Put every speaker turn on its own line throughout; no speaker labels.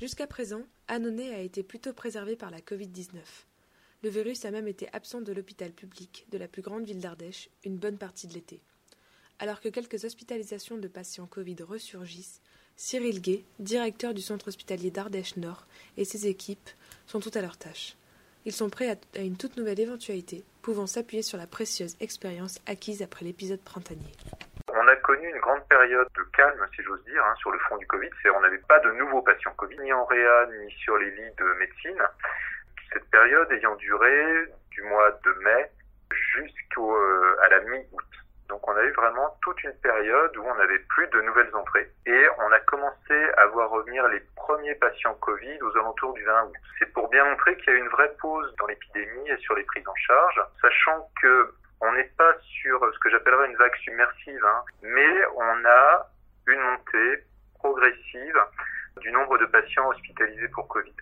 Jusqu'à présent, Annonay a été plutôt préservé par la Covid-19. Le virus a même été absent de l'hôpital public de la plus grande ville d'Ardèche une bonne partie de l'été. Alors que quelques hospitalisations de patients Covid ressurgissent, Cyril Gay, directeur du centre hospitalier d'Ardèche Nord, et ses équipes sont tout à leur tâche. Ils sont prêts à, une toute nouvelle éventualité, pouvant s'appuyer sur la précieuse expérience acquise après l'épisode printanier.
A connu une grande période de calme, si j'ose dire, hein, sur le front du Covid. C'est on n'avait pas de nouveaux patients Covid, ni en réa, ni sur les lits de médecine. Cette période ayant duré du mois de mai jusqu'à euh, la mi-août. Donc on a eu vraiment toute une période où on n'avait plus de nouvelles entrées et on a commencé à voir revenir les premiers patients Covid aux alentours du 20 août. C'est pour bien montrer qu'il y a eu une vraie pause dans l'épidémie et sur les prises en charge, sachant que on n'est pas sur ce que j'appellerais une vague submersive, hein, mais on a une montée progressive du nombre de patients hospitalisés pour Covid.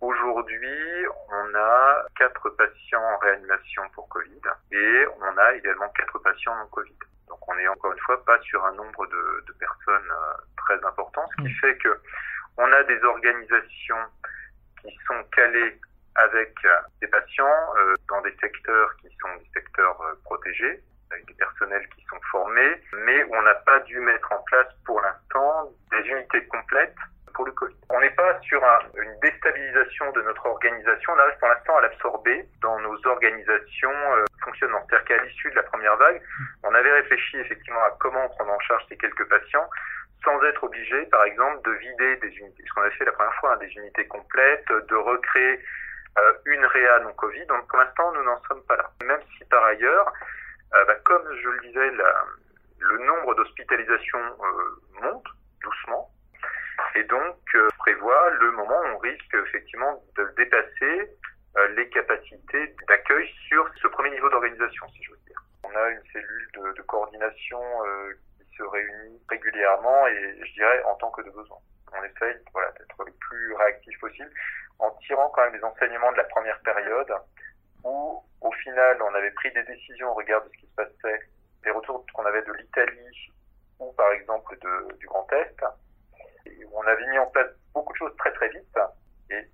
Aujourd'hui, on a quatre patients en réanimation pour Covid et on a également quatre patients non Covid. Donc on est encore une fois pas sur un nombre de, de personnes euh, très important, ce qui mm. fait que on a des organisations qui sont calées avec des patients euh, dans des secteurs qui sont des secteurs euh, protégés, avec des personnels qui sont formés, mais on n'a pas dû mettre en place pour l'instant des unités complètes pour le Covid. On n'est pas sur une déstabilisation de notre organisation, on arrive pour l'instant à l'absorber dans nos organisations euh, fonctionnantes. C'est-à-dire qu'à l'issue de la première vague, on avait réfléchi effectivement à comment prendre en charge ces quelques patients sans être obligé, par exemple, de vider des unités, ce qu'on a fait la première fois, hein, des unités complètes, de recréer euh, une réa non Covid. Donc pour l'instant, nous n'en sommes pas là. Même si par ailleurs, euh, bah, comme je le disais, le nombre d'hospitalisations euh, monte doucement, et donc euh, prévoit le moment où on risque effectivement de dépasser les capacités d'accueil sur ce premier niveau d'organisation, si je veux dire. On a une cellule de, coordination qui se réunit régulièrement et je dirais en tant que de besoin. On essaye d'être le plus réactif possible en tirant quand même les enseignements de la première période où au final on avait pris des décisions au regard de ce qui se passait, des retours qu'on avait de l'Italie ou par exemple du Grand Est, on avait mis en place beaucoup de choses très très vite et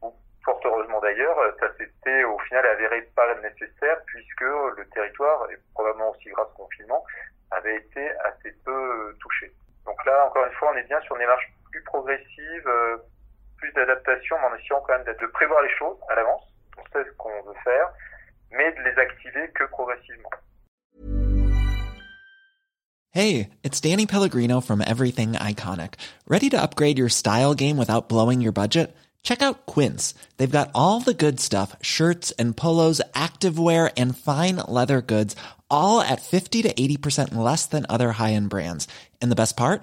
fort heureusement d'ailleurs, ça s'était au final avéré pas nécessaire puisque le territoire, et probablement aussi grâce au confinement, avait été assez peu touché. Donc là, encore une fois, on est bien sur une démarche plus progressive, euh, plus d'adaptation, mais en essayant quand même de prévoir les choses à l'avance. On sait ce qu'on veut faire, mais de les activer que progressivement.
Hey, it's Danny Pellegrino from Everything Iconic. Ready to upgrade your style game without blowing your budget? Check out Quince. They've got all the good stuff, shirts and polos, activewear and fine leather goods, all at 50 to 80% less than other high-end brands. And the best part?